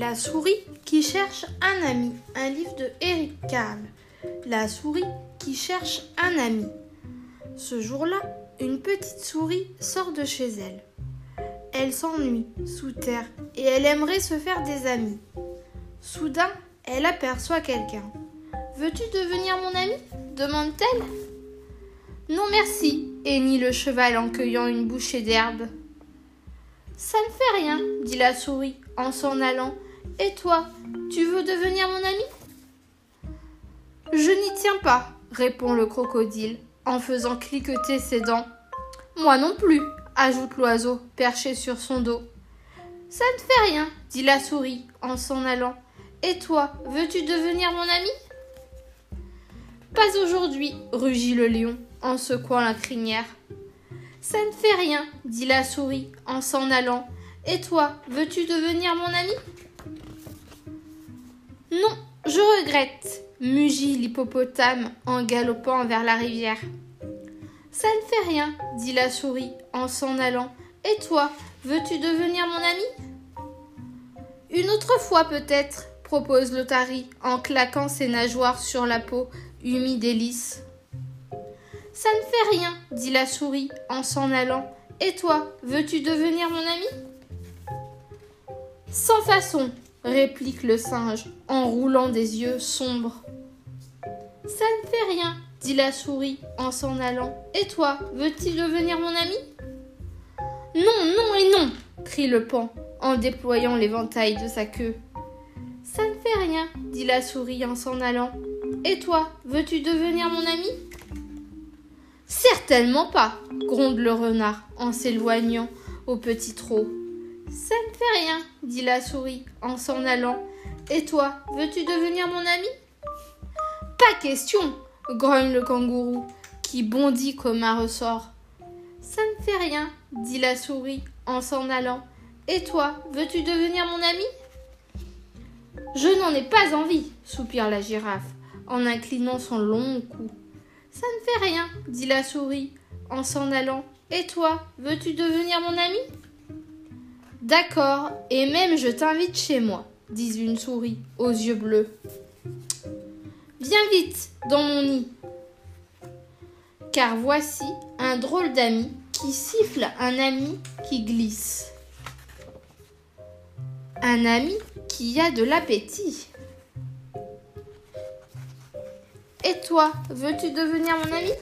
La souris qui cherche un ami. Un livre de Eric Carle. La souris qui cherche un ami. Ce jour-là, une petite souris sort de chez elle. Elle s'ennuie sous terre et elle aimerait se faire des amis. Soudain, elle aperçoit quelqu'un. Veux-tu devenir mon ami? demande-t-elle. Non merci, hennit le cheval en cueillant une bouchée d'herbe. Ça ne fait rien, dit la souris en s'en allant. Et toi, tu veux devenir mon ami? Je n'y tiens pas, répond le crocodile en faisant cliqueter ses dents. Moi non plus, ajoute l'oiseau perché sur son dos. Ça ne fait rien, dit la souris en s'en allant. Et toi, veux-tu devenir mon ami? Pas aujourd'hui, rugit le lion en secouant la crinière. Ça ne fait rien, dit la souris en s'en allant. Et toi, veux-tu devenir mon ami? Non, je regrette, mugit l'hippopotame en galopant vers la rivière. Ça ne fait rien, dit la souris en s'en allant. Et toi, veux-tu devenir mon ami? Une autre fois peut-être, propose l'otari en claquant ses nageoires sur la peau humide et lisse. Ça ne fait rien, dit la souris en s'en allant. Et toi, veux-tu devenir mon ami? Sans façon, réplique le singe en roulant des yeux sombres. Ça ne fait rien, dit la souris en s'en allant. Et toi, veux-tu devenir mon ami? Non, non et non crie le pan en déployant l'éventail de sa queue. Ça ne fait rien, dit la souris en s'en allant. Et toi, veux-tu devenir mon ami? Certainement pas, gronde le renard en s'éloignant au petit trot. Ça ne fait rien, dit la souris en s'en allant. Et toi, veux-tu devenir mon ami? Pas question, grogne le kangourou, qui bondit comme un ressort. Ça ne fait rien, dit la souris en s'en allant. Et toi, veux-tu devenir mon ami? Je n'en ai pas envie, soupire la girafe en inclinant son long cou. Ça ne fait rien, dit la souris en s'en allant. Et toi, veux-tu devenir mon ami? D'accord, et même je t'invite chez moi, dit une souris aux yeux bleus. Viens vite dans mon nid. Car voici un drôle d'ami qui siffle un ami qui glisse. Un ami qui a de l'appétit. Et toi, veux-tu devenir mon ami?